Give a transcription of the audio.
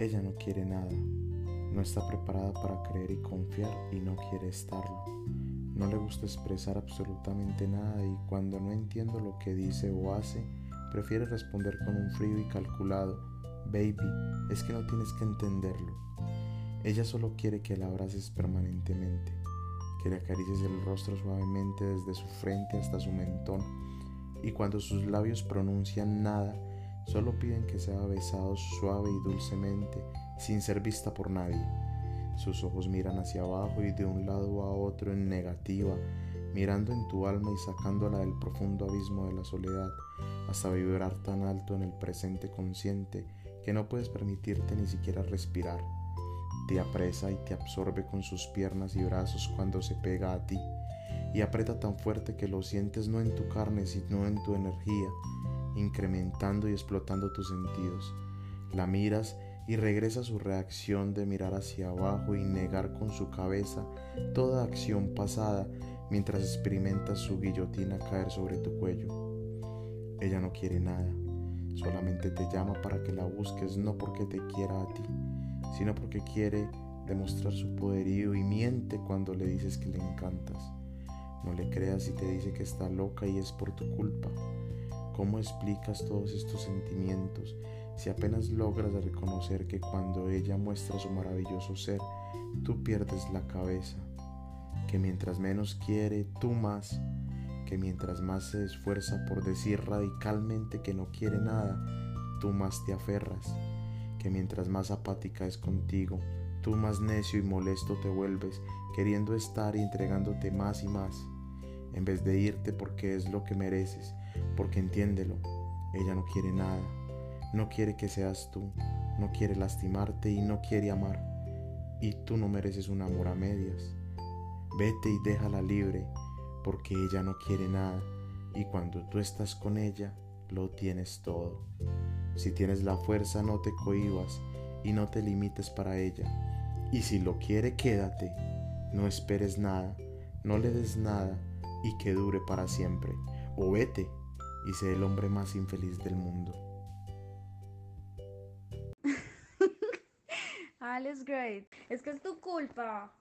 Ella no quiere nada, no está preparada para creer y confiar y no quiere estarlo. No le gusta expresar absolutamente nada y cuando no entiendo lo que dice o hace, prefiere responder con un frío y calculado, baby, es que no tienes que entenderlo. Ella solo quiere que la abraces permanentemente, que le acaricies el rostro suavemente desde su frente hasta su mentón y cuando sus labios pronuncian nada, solo piden que sea besado suave y dulcemente, sin ser vista por nadie. Sus ojos miran hacia abajo y de un lado a otro en negativa, mirando en tu alma y sacándola del profundo abismo de la soledad, hasta vibrar tan alto en el presente consciente que no puedes permitirte ni siquiera respirar. Te apresa y te absorbe con sus piernas y brazos cuando se pega a ti y aprieta tan fuerte que lo sientes no en tu carne sino en tu energía, incrementando y explotando tus sentidos. La miras y regresa su reacción de mirar hacia abajo y negar con su cabeza toda acción pasada mientras experimentas su guillotina caer sobre tu cuello. Ella no quiere nada, solamente te llama para que la busques no porque te quiera a ti, sino porque quiere demostrar su poderío y miente cuando le dices que le encantas. No le creas si te dice que está loca y es por tu culpa. ¿Cómo explicas todos estos sentimientos si apenas logras reconocer que cuando ella muestra su maravilloso ser, tú pierdes la cabeza? Que mientras menos quiere, tú más. Que mientras más se esfuerza por decir radicalmente que no quiere nada, tú más te aferras que mientras más apática es contigo, tú más necio y molesto te vuelves, queriendo estar y entregándote más y más, en vez de irte porque es lo que mereces, porque entiéndelo, ella no quiere nada, no quiere que seas tú, no quiere lastimarte y no quiere amar, y tú no mereces un amor a medias. Vete y déjala libre, porque ella no quiere nada, y cuando tú estás con ella, lo tienes todo. Si tienes la fuerza, no te cohibas y no te limites para ella. Y si lo quiere, quédate. No esperes nada, no le des nada y que dure para siempre. O vete y sé el hombre más infeliz del mundo. Alex Great, es que es tu culpa.